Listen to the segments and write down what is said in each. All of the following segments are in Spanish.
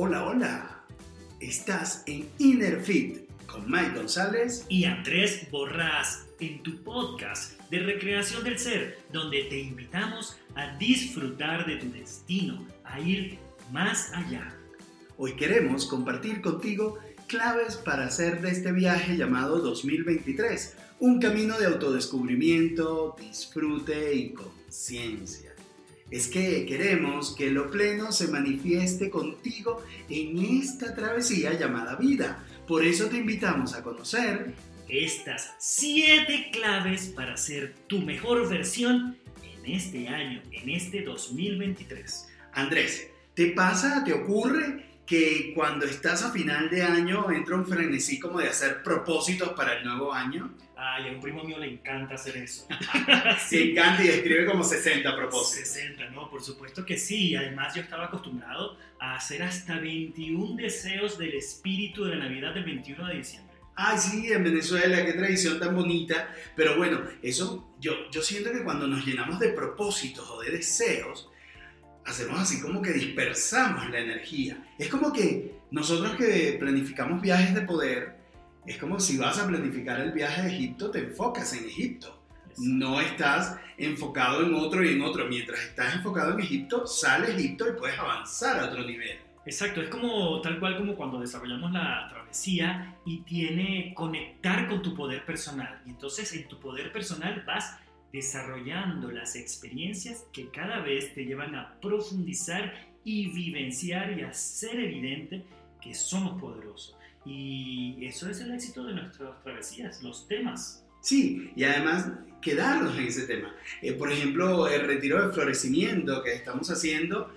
Hola, hola. Estás en Inner Fit con Mike González y Andrés Borrás en tu podcast de recreación del ser, donde te invitamos a disfrutar de tu destino, a ir más allá. Hoy queremos compartir contigo claves para hacer de este viaje llamado 2023 un camino de autodescubrimiento, disfrute y conciencia. Es que queremos que lo pleno se manifieste contigo en esta travesía llamada vida. Por eso te invitamos a conocer estas siete claves para ser tu mejor versión en este año, en este 2023. Andrés, ¿te pasa, te ocurre que cuando estás a final de año entra un frenesí como de hacer propósitos para el nuevo año? Ay, a un primo mío le encanta hacer eso. sí, encanta y escribe como 60 propósitos. 60, no, por supuesto que sí. Además, yo estaba acostumbrado a hacer hasta 21 deseos del espíritu de la Navidad del 21 de diciembre. Ay, sí, en Venezuela, qué tradición tan bonita. Pero bueno, eso yo, yo siento que cuando nos llenamos de propósitos o de deseos, hacemos así como que dispersamos la energía. Es como que nosotros que planificamos viajes de poder, es como si vas a planificar el viaje a Egipto, te enfocas en Egipto. No estás enfocado en otro y en otro. Mientras estás enfocado en Egipto, sale Egipto y puedes avanzar a otro nivel. Exacto, es como tal cual como cuando desarrollamos la travesía y tiene conectar con tu poder personal. Y entonces en tu poder personal vas desarrollando las experiencias que cada vez te llevan a profundizar y vivenciar y hacer evidente que somos poderosos. Y eso es el éxito de nuestras travesías, los temas. Sí, y además quedarnos en ese tema. Eh, por ejemplo, el retiro de florecimiento que estamos haciendo,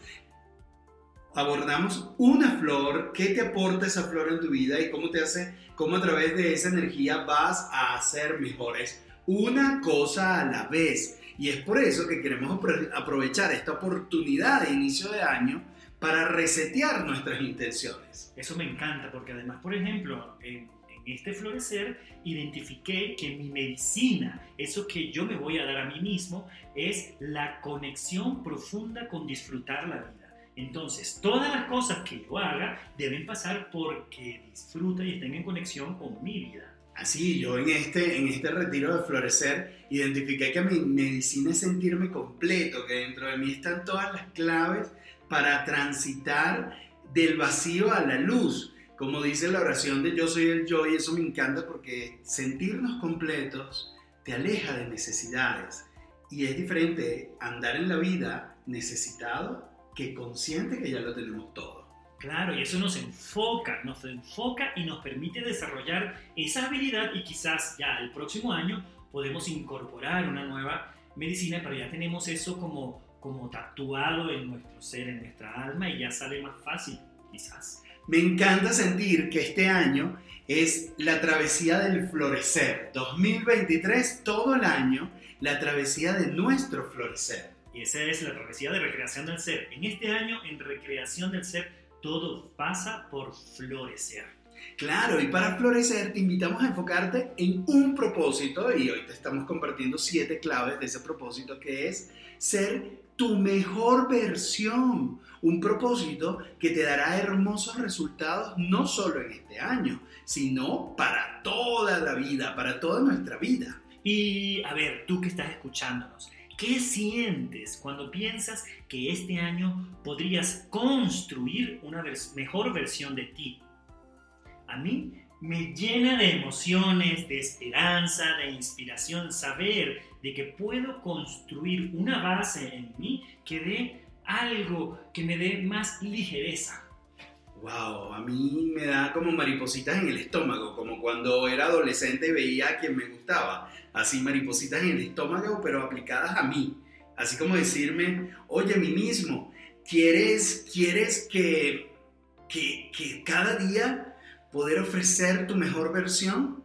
abordamos una flor, qué te aporta esa flor en tu vida y cómo te hace, cómo a través de esa energía vas a ser mejores una cosa a la vez. Y es por eso que queremos aprovechar esta oportunidad de inicio de año para resetear nuestras intenciones. Eso me encanta porque además, por ejemplo, en, este florecer identifiqué que mi medicina, eso que yo me voy a dar a mí mismo, es la conexión profunda con disfrutar la vida. Entonces, todas las cosas que yo haga deben pasar porque disfruta y estén en conexión con mi vida. Así, yo en este, en este retiro de florecer identifiqué que mi medicina es sentirme completo, que dentro de mí están todas las claves para transitar del vacío a la luz. Como dice la oración de yo soy el yo y eso me encanta porque sentirnos completos te aleja de necesidades. Y es diferente andar en la vida necesitado que consciente que ya lo tenemos todo. Claro, y eso nos enfoca, nos enfoca y nos permite desarrollar esa habilidad y quizás ya el próximo año podemos incorporar una nueva medicina, pero ya tenemos eso como, como tatuado en nuestro ser, en nuestra alma y ya sale más fácil, quizás. Me encanta sentir que este año es la travesía del florecer. 2023, todo el año, la travesía de nuestro florecer. Y esa es la travesía de recreación del ser. En este año, en recreación del ser, todo pasa por florecer. Claro, y para florecer te invitamos a enfocarte en un propósito y hoy te estamos compartiendo siete claves de ese propósito que es ser tu mejor versión. Un propósito que te dará hermosos resultados no solo en este año, sino para toda la vida, para toda nuestra vida. Y a ver, tú que estás escuchándonos, ¿Qué sientes cuando piensas que este año podrías construir una mejor versión de ti? A mí me llena de emociones, de esperanza, de inspiración saber de que puedo construir una base en mí que dé algo que me dé más ligereza. Wow, a mí me da como maripositas en el estómago, como cuando era adolescente veía a quien me gustaba así maripositas en el estómago, pero aplicadas a mí. Así como decirme, oye, mí mismo, ¿quieres, quieres que, que, que cada día poder ofrecer tu mejor versión?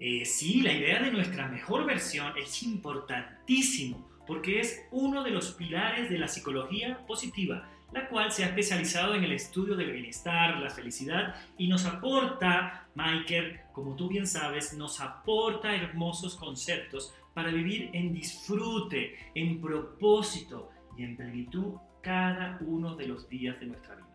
Eh, sí, la idea de nuestra mejor versión es importantísimo porque es uno de los pilares de la psicología positiva la cual se ha especializado en el estudio del bienestar, la felicidad y nos aporta, Michael, como tú bien sabes, nos aporta hermosos conceptos para vivir en disfrute, en propósito y en plenitud cada uno de los días de nuestra vida.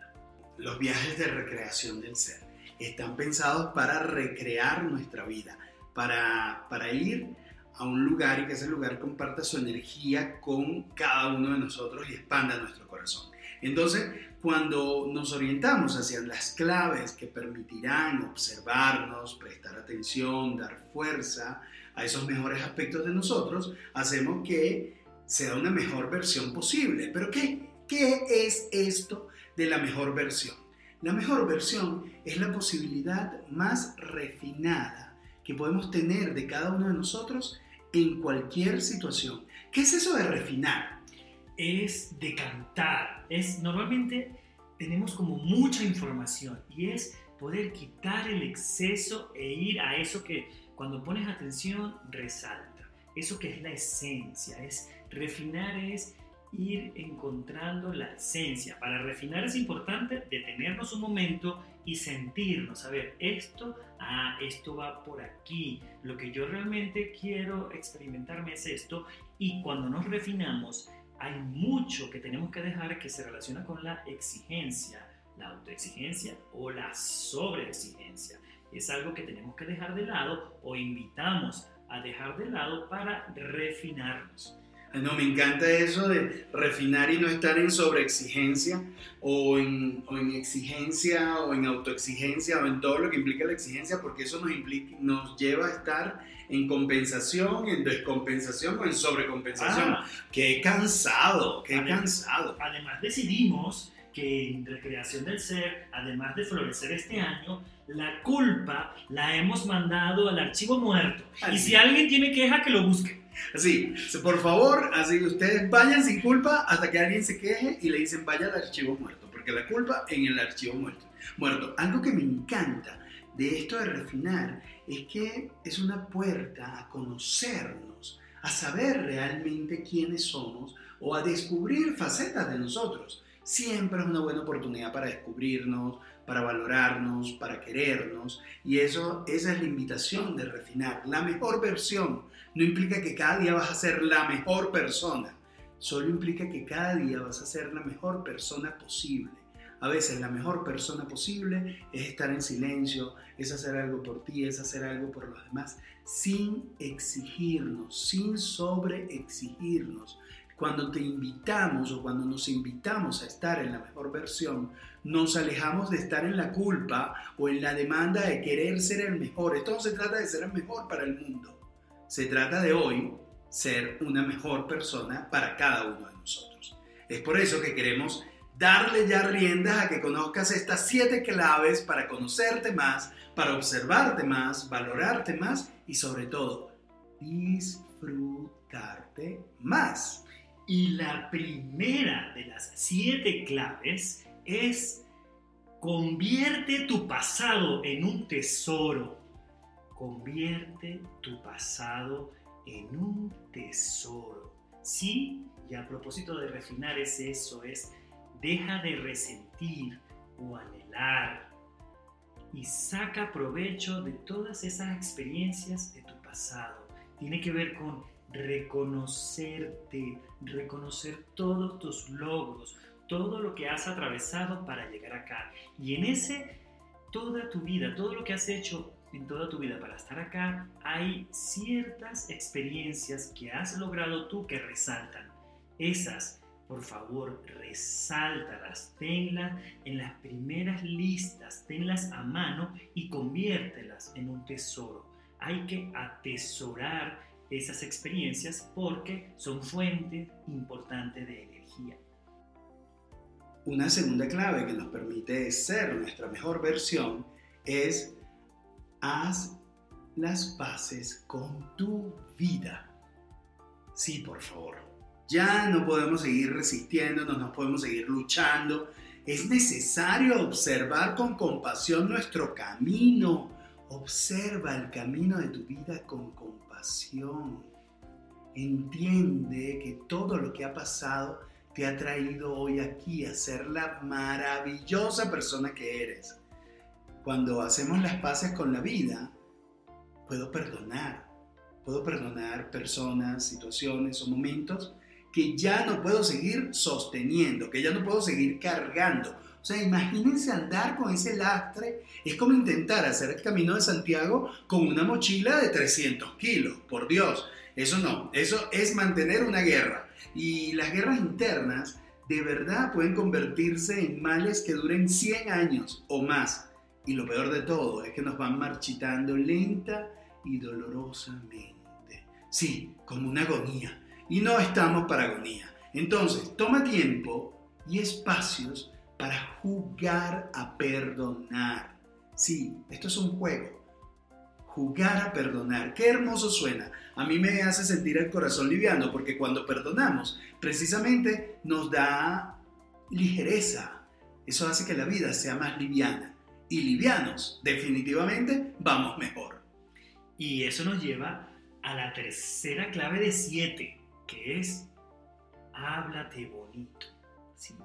los viajes de recreación del ser. Están pensados para recrear nuestra vida, para, para ir a un lugar y que ese lugar comparta su energía con cada uno de nosotros y expanda nuestro corazón. Entonces, cuando nos orientamos hacia las claves que permitirán observarnos, prestar atención, dar fuerza a esos mejores aspectos de nosotros, hacemos que sea una mejor versión posible. Pero ¿qué, qué es esto de la mejor versión? La mejor versión es la posibilidad más refinada que podemos tener de cada uno de nosotros en cualquier situación. ¿Qué es eso de refinar? Es decantar. Es normalmente tenemos como mucha información y es poder quitar el exceso e ir a eso que cuando pones atención resalta. Eso que es la esencia, es refinar es ir encontrando la esencia. Para refinar es importante detenernos un momento y sentirnos, a ver, esto, ah, esto va por aquí, lo que yo realmente quiero experimentarme es esto, y cuando nos refinamos, hay mucho que tenemos que dejar que se relaciona con la exigencia, la autoexigencia o la sobreexigencia. Es algo que tenemos que dejar de lado o invitamos a dejar de lado para refinarnos. No, me encanta eso de refinar y no estar en sobreexigencia o en, o en exigencia o en autoexigencia o en todo lo que implica la exigencia, porque eso nos, implica, nos lleva a estar en compensación, en descompensación o en sobrecompensación. Ah, qué cansado, qué cansado. Además decidimos que en Recreación del Ser, además de florecer este año, la culpa la hemos mandado al archivo muerto. Y si alguien tiene queja, que lo busque. Así, por favor, así ustedes vayan sin culpa hasta que alguien se queje y le dicen vaya al archivo muerto, porque la culpa en el archivo muerto. Muerto. Algo que me encanta de esto de refinar es que es una puerta a conocernos, a saber realmente quiénes somos o a descubrir facetas de nosotros. Siempre es una buena oportunidad para descubrirnos, para valorarnos, para querernos. Y eso, esa es la invitación de refinar. La mejor versión no implica que cada día vas a ser la mejor persona. Solo implica que cada día vas a ser la mejor persona posible. A veces la mejor persona posible es estar en silencio, es hacer algo por ti, es hacer algo por los demás, sin exigirnos, sin sobreexigirnos. Cuando te invitamos o cuando nos invitamos a estar en la mejor versión, nos alejamos de estar en la culpa o en la demanda de querer ser el mejor. Esto no se trata de ser el mejor para el mundo. Se trata de hoy ser una mejor persona para cada uno de nosotros. Es por eso que queremos darle ya riendas a que conozcas estas siete claves para conocerte más, para observarte más, valorarte más y sobre todo disfrutarte más. Y la primera de las siete claves es convierte tu pasado en un tesoro. Convierte tu pasado en un tesoro. Sí, y a propósito de refinar es eso, es deja de resentir o anhelar y saca provecho de todas esas experiencias de tu pasado. Tiene que ver con reconocerte, reconocer todos tus logros, todo lo que has atravesado para llegar acá. Y en ese, toda tu vida, todo lo que has hecho en toda tu vida para estar acá, hay ciertas experiencias que has logrado tú que resaltan. Esas, por favor, resáltalas, tenlas en las primeras listas, tenlas a mano y conviértelas en un tesoro. Hay que atesorar esas experiencias porque son fuente importante de energía. Una segunda clave que nos permite ser nuestra mejor versión es haz las paces con tu vida. Sí, por favor. Ya no podemos seguir resistiendo, no podemos seguir luchando. Es necesario observar con compasión nuestro camino. Observa el camino de tu vida con compasión. Entiende que todo lo que ha pasado te ha traído hoy aquí a ser la maravillosa persona que eres. Cuando hacemos las paces con la vida, puedo perdonar. Puedo perdonar personas, situaciones o momentos que ya no puedo seguir sosteniendo, que ya no puedo seguir cargando. O sea, imagínense andar con ese lastre. Es como intentar hacer el camino de Santiago con una mochila de 300 kilos. Por Dios, eso no. Eso es mantener una guerra. Y las guerras internas de verdad pueden convertirse en males que duren 100 años o más. Y lo peor de todo es que nos van marchitando lenta y dolorosamente. Sí, como una agonía. Y no estamos para agonía. Entonces, toma tiempo y espacios para jugar a perdonar. Sí, esto es un juego. Jugar a perdonar. Qué hermoso suena. A mí me hace sentir el corazón liviano porque cuando perdonamos, precisamente nos da ligereza. Eso hace que la vida sea más liviana. Y livianos, definitivamente, vamos mejor. Y eso nos lleva a la tercera clave de siete, que es háblate bonito. ¿sí?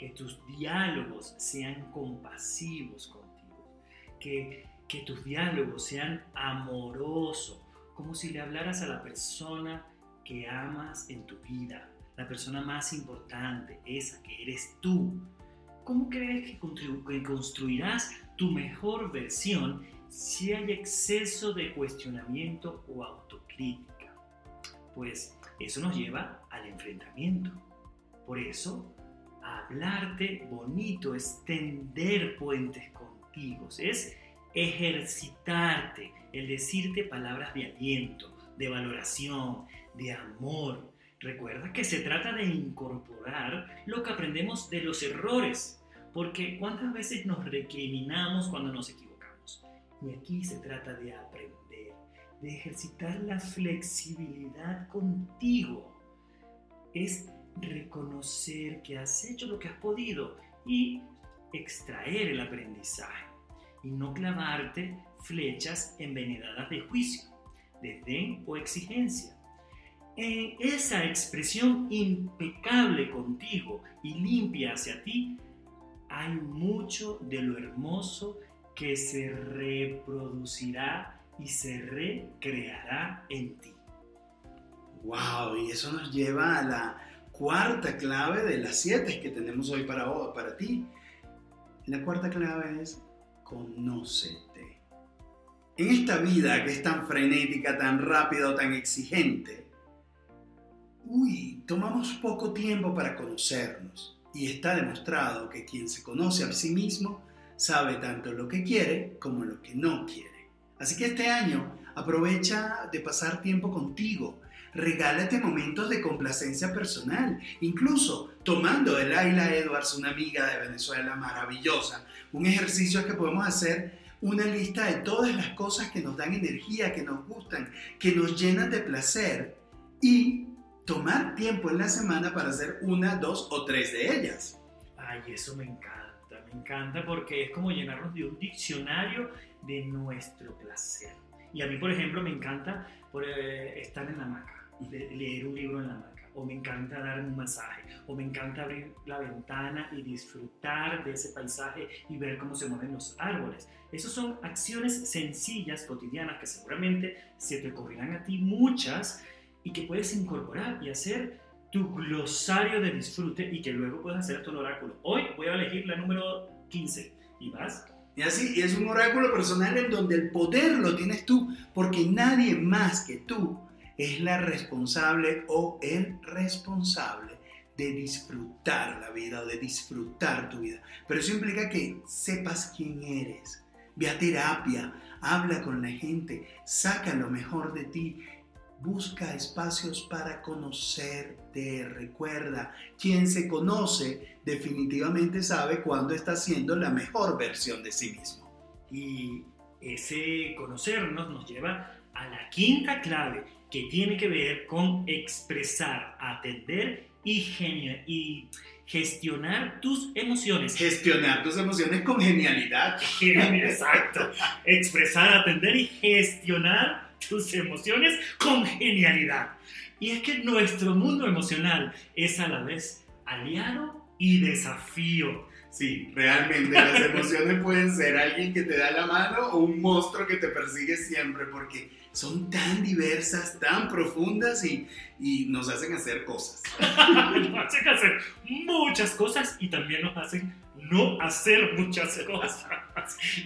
Que tus diálogos sean compasivos contigo, que, que tus diálogos sean amorosos, como si le hablaras a la persona que amas en tu vida, la persona más importante, esa que eres tú. ¿Cómo crees que, construirás tu mejor versión si hay exceso de cuestionamiento o autocrítica? Pues eso nos lleva al enfrentamiento. Por eso hablarte bonito, es tender puentes contigo, es ejercitarte, el decirte palabras de aliento, de valoración, de amor. Recuerda que se trata de incorporar lo que aprendemos de los errores, porque cuántas veces nos recriminamos cuando nos equivocamos. Y aquí se trata de aprender, de ejercitar la flexibilidad contigo. Es reconocer que has hecho lo que has podido y extraer el aprendizaje y no clavarte flechas envenenadas de juicio, desdén o exigencia. En esa expresión impecable contigo y limpia hacia ti, hay mucho de lo hermoso que se reproducirá y se recreará en ti. ¡Wow! Y eso nos lleva a la cuarta clave de las siete que tenemos hoy para, para ti. La cuarta clave es conócete. En esta vida que es tan frenética, tan rápida o tan exigente, uy, tomamos poco tiempo para conocernos. Y está demostrado que quien se conoce a sí mismo sabe tanto lo que quiere como lo que no quiere. Así que este año aprovecha de pasar tiempo contigo, regálate momentos de complacencia personal, incluso tomando el Ayla Edwards, una amiga de Venezuela maravillosa. Un ejercicio que podemos hacer una lista de todas las cosas que nos dan energía, que nos gustan, que nos llenan de placer y tomar tiempo en la semana para hacer una, dos o tres de ellas. Ay, eso me encanta, me encanta porque es como llenarnos de un diccionario de nuestro placer. Y a mí, por ejemplo, me encanta por, eh, estar en la hamaca leer un libro en la marca, o me encanta dar un masaje, o me encanta abrir la ventana y disfrutar de ese paisaje y ver cómo se mueven los árboles. Esas son acciones sencillas, cotidianas, que seguramente se te ocurrirán a ti muchas y que puedes incorporar y hacer tu glosario de disfrute y que luego puedes hacer tu oráculo. Hoy voy a elegir la número 15 y vas y así es un oráculo personal en donde el poder lo tienes tú, porque nadie más que tú es la responsable o el responsable de disfrutar la vida o de disfrutar tu vida. Pero eso implica que sepas quién eres. Ve a terapia, habla con la gente, saca lo mejor de ti, busca espacios para conocerte. Recuerda, quien se conoce definitivamente sabe cuándo está siendo la mejor versión de sí mismo. Y ese conocernos nos lleva a la quinta clave que tiene que ver con expresar, atender y, y gestionar tus emociones. Gestionar tus emociones con genialidad. Exacto. Expresar, atender y gestionar tus emociones con genialidad. Y es que nuestro mundo emocional es a la vez aliado y desafío. Sí, realmente las emociones pueden ser alguien que te da la mano o un monstruo que te persigue siempre porque son tan diversas, tan profundas y, y nos hacen hacer cosas. nos hacen hacer muchas cosas y también nos hacen no hacer muchas cosas.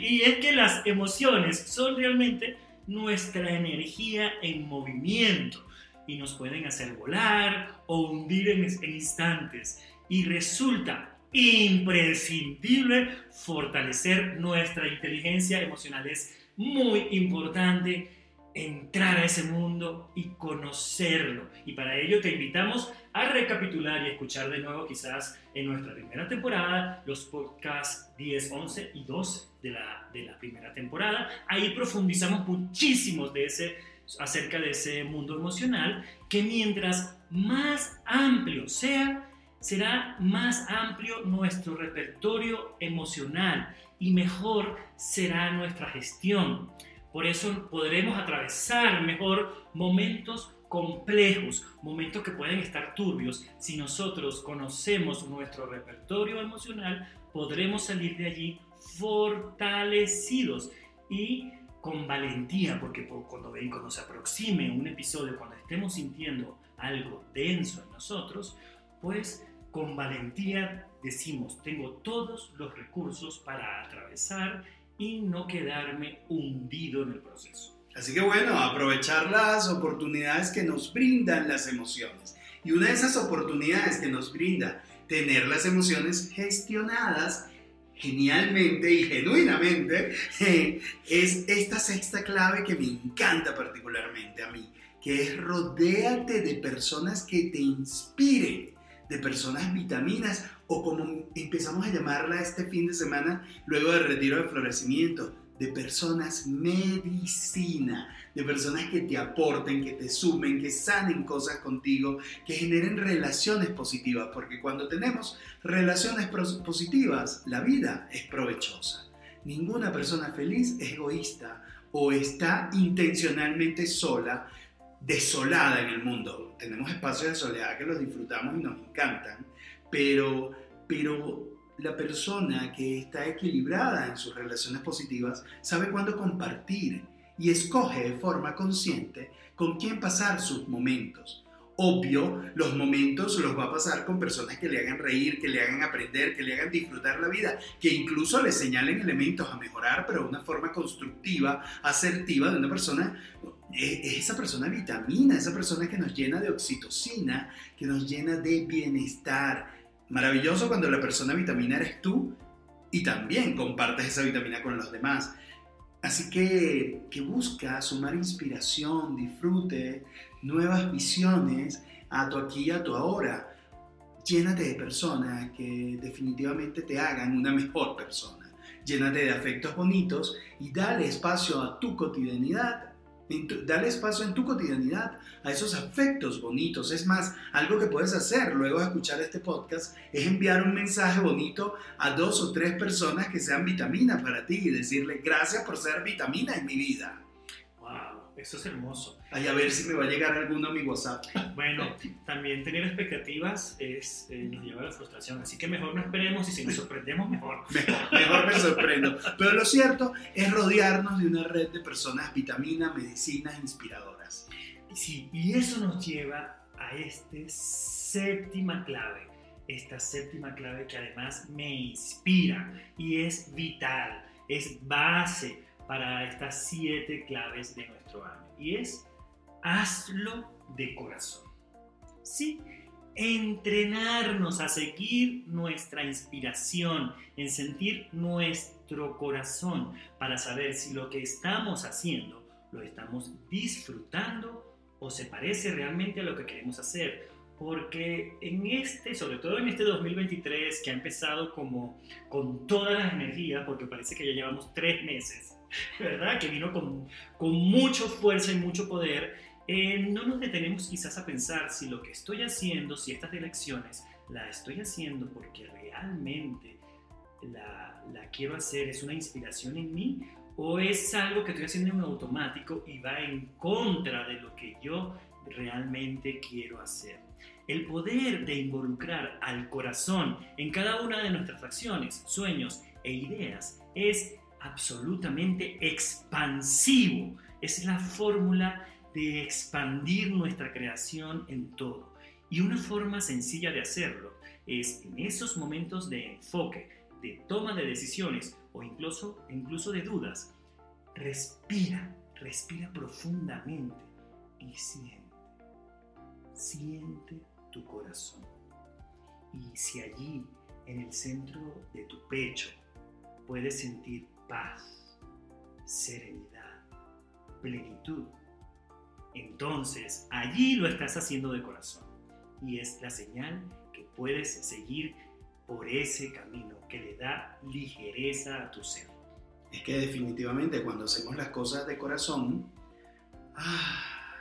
Y es que las emociones son realmente nuestra energía en movimiento y nos pueden hacer volar o hundir en, en instantes. Y resulta imprescindible fortalecer nuestra inteligencia emocional. Es muy importante entrar a ese mundo y conocerlo. Y para ello te invitamos a recapitular y escuchar de nuevo quizás en nuestra primera temporada los podcasts 10, 11 y 12 de la, de la primera temporada. Ahí profundizamos muchísimo de ese, acerca de ese mundo emocional que mientras más amplio sea, será más amplio nuestro repertorio emocional y mejor será nuestra gestión. Por eso podremos atravesar mejor momentos complejos, momentos que pueden estar turbios. Si nosotros conocemos nuestro repertorio emocional, podremos salir de allí fortalecidos y con valentía, porque cuando, ven, cuando se aproxime un episodio, cuando estemos sintiendo algo denso en nosotros, pues con valentía decimos, tengo todos los recursos para atravesar y no quedarme hundido en el proceso. Así que bueno, aprovechar las oportunidades que nos brindan las emociones. Y una de esas oportunidades que nos brinda tener las emociones gestionadas genialmente y genuinamente es esta sexta clave que me encanta particularmente a mí, que es rodéate de personas que te inspiren de personas vitaminas o como empezamos a llamarla este fin de semana luego del retiro de florecimiento, de personas medicina, de personas que te aporten, que te sumen, que sanen cosas contigo, que generen relaciones positivas, porque cuando tenemos relaciones positivas, la vida es provechosa. Ninguna persona feliz es egoísta o está intencionalmente sola desolada en el mundo. Tenemos espacios de soledad que los disfrutamos y nos encantan, pero, pero la persona que está equilibrada en sus relaciones positivas sabe cuándo compartir y escoge de forma consciente con quién pasar sus momentos. Obvio, los momentos los va a pasar con personas que le hagan reír, que le hagan aprender, que le hagan disfrutar la vida, que incluso le señalen elementos a mejorar, pero de una forma constructiva, asertiva, de una persona es esa persona vitamina, esa persona que nos llena de oxitocina, que nos llena de bienestar. Maravilloso cuando la persona vitamina eres tú y también compartes esa vitamina con los demás. Así que, que busca sumar inspiración, disfrute, nuevas visiones a tu aquí y a tu ahora. Llénate de personas que definitivamente te hagan una mejor persona. Llénate de afectos bonitos y dale espacio a tu cotidianidad dale espacio en tu cotidianidad a esos afectos bonitos. Es más, algo que puedes hacer luego de escuchar este podcast es enviar un mensaje bonito a dos o tres personas que sean vitaminas para ti y decirle gracias por ser vitamina en mi vida. Eso es hermoso. Ay, a ver si me va a llegar alguno a mi WhatsApp. Bueno, también tener expectativas es, eh, nos lleva a la frustración, así que mejor no esperemos y si nos sorprendemos, mejor. Mejor, mejor me sorprendo. Pero lo cierto es rodearnos de una red de personas vitamina, medicinas, inspiradoras. Sí, y eso nos lleva a esta séptima clave, esta séptima clave que además me inspira y es vital, es base para estas siete claves de Y es, hazlo de corazón. Sí, entrenarnos a seguir nuestra inspiración, en sentir nuestro corazón, para saber si lo que estamos haciendo lo estamos disfrutando o se parece realmente a lo que queremos hacer. Porque en este, sobre todo en este 2023, que ha empezado como con todas las energías, porque parece que ya llevamos tres meses ¿verdad? Que vino con, con mucha fuerza y mucho poder, eh, no nos detenemos quizás a pensar si lo que estoy haciendo, si estas elecciones, la estoy haciendo porque realmente la, la quiero hacer, es una inspiración en mí o es algo que estoy haciendo en automático y va en contra de lo que yo realmente quiero hacer. El poder de involucrar al corazón en cada una de nuestras acciones, sueños e ideas es absolutamente expansivo. Es la fórmula de expandir nuestra creación en todo. Y una forma sencilla de hacerlo es en esos momentos de enfoque, de toma de decisiones o incluso, incluso de dudas, respira, respira profundamente y siente, siente tu corazón. Y si allí, en el centro de tu pecho, puedes sentir paz, serenidad, plenitud, entonces allí lo estás haciendo de corazón. Y es la señal que puedes seguir por ese camino que le da ligereza a tu ser. Es que definitivamente cuando hacemos las cosas de corazón, ah,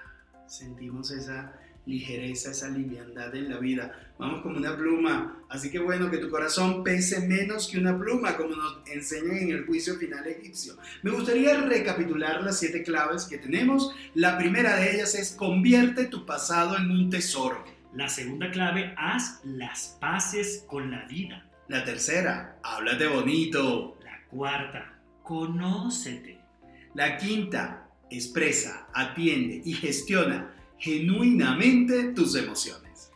sentimos esa ligereza, esa liviandad en la vida. Vamos como una pluma. Así que bueno, que tu corazón pese menos que una pluma, como nos enseñan en el juicio final egipcio. Me gustaría recapitular las siete claves que tenemos. La primera de ellas es convierte tu pasado en un tesoro. La segunda clave, haz las paces con la vida. La tercera, háblate bonito. La cuarta, conócete. La quinta, expresa, atiende y gestiona genuinamente tus emociones.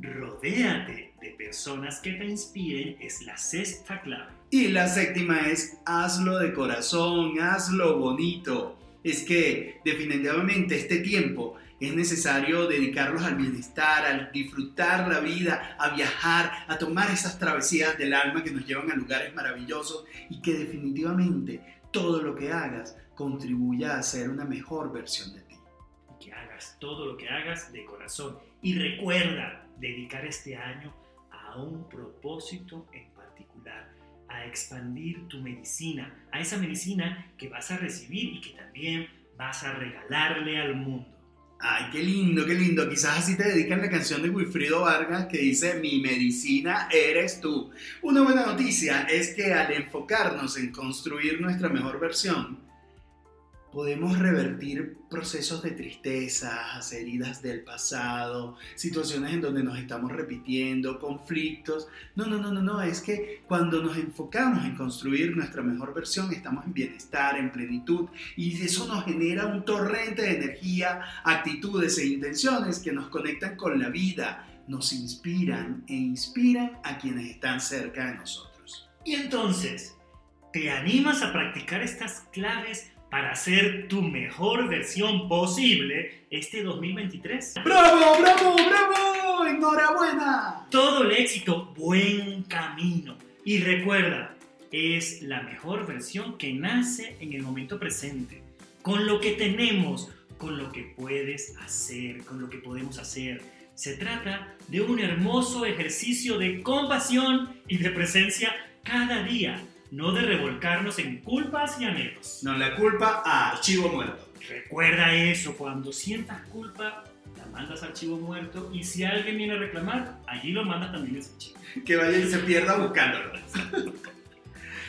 Rodéate de personas que te inspiren es la sexta clave. Y la séptima es hazlo de corazón, hazlo bonito. Es que definitivamente este tiempo es necesario dedicarlos al bienestar, al disfrutar la vida, a viajar, a tomar esas travesías del alma que nos llevan a lugares maravillosos y que definitivamente todo lo que hagas contribuya a ser una mejor versión de ti todo lo que hagas de corazón. Y recuerda dedicar este año a un propósito en particular, a expandir tu medicina, a esa medicina que vas a recibir y que también vas a regalarle al mundo. Ay, qué lindo, qué lindo. Quizás así te dedican la canción de Wilfrido Vargas que dice, mi medicina eres tú. Una buena noticia es que al enfocarnos en construir nuestra mejor versión, podemos revertir procesos de tristezas, heridas del pasado, situaciones en donde nos estamos repitiendo, conflictos. No, no, no, no, no, es que cuando nos enfocamos en construir nuestra mejor versión, estamos en bienestar, en plenitud, y eso nos genera un torrente de energía, actitudes e intenciones que nos conectan con la vida, nos inspiran e inspiran a quienes están cerca de nosotros. Y entonces, ¿te animas a practicar estas claves? Para ser tu mejor versión posible este 2023. ¡Bravo, bravo, bravo! ¡Enhorabuena! Todo el éxito, buen camino. Y recuerda, es la mejor versión que nace en el momento presente, con lo que tenemos, con lo que puedes hacer, con lo que podemos hacer. Se trata de un hermoso ejercicio de compasión y de presencia cada día no de revolcarnos en culpas y anhelos. No, la culpa a archivo muerto. Recuerda eso, cuando sientas culpa, la mandas al archivo muerto y si alguien viene a reclamar, allí lo mandas también ese archivo. Que vaya y se pierda buscándolo.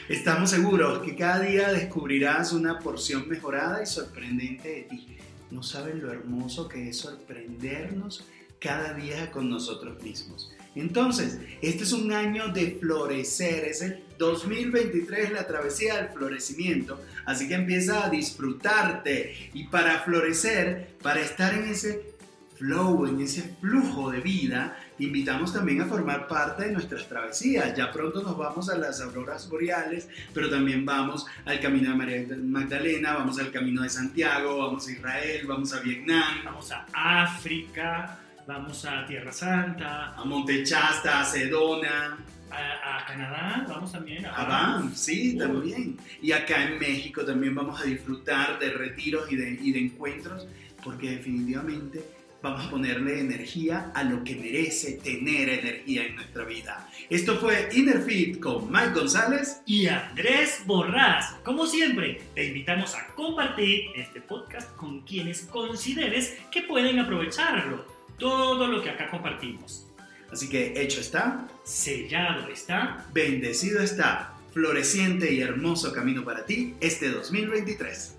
Estamos seguros que cada día descubrirás una porción mejorada y sorprendente de ti. No saben lo hermoso que es sorprendernos cada día con nosotros mismos. Entonces, este es un año de florecer, es el 2023 la travesía del florecimiento, así que empieza a disfrutarte y para florecer, para estar en ese flow, en ese flujo de vida, te invitamos también a formar parte de nuestras travesías. Ya pronto nos vamos a las auroras boreales, pero también vamos al camino de María Magdalena, vamos al camino de Santiago, vamos a Israel, vamos a Vietnam, vamos a África vamos a Tierra Santa, a Montechasta, a Sedona. A, Canadá, vamos también a, a Banff, sí, también. Y acá en México también vamos a disfrutar de retiros y de, y de encuentros, porque definitivamente vamos a ponerle energía a lo que merece tener energía en nuestra vida. Esto fue Innerfit con Mike González y Andrés Borrás. Como siempre, te invitamos a compartir este podcast con quienes consideres que pueden aprovecharlo todo lo que acá compartimos. Así que hecho está, sellado está, bendecido está, floreciente y hermoso camino para ti este 2023.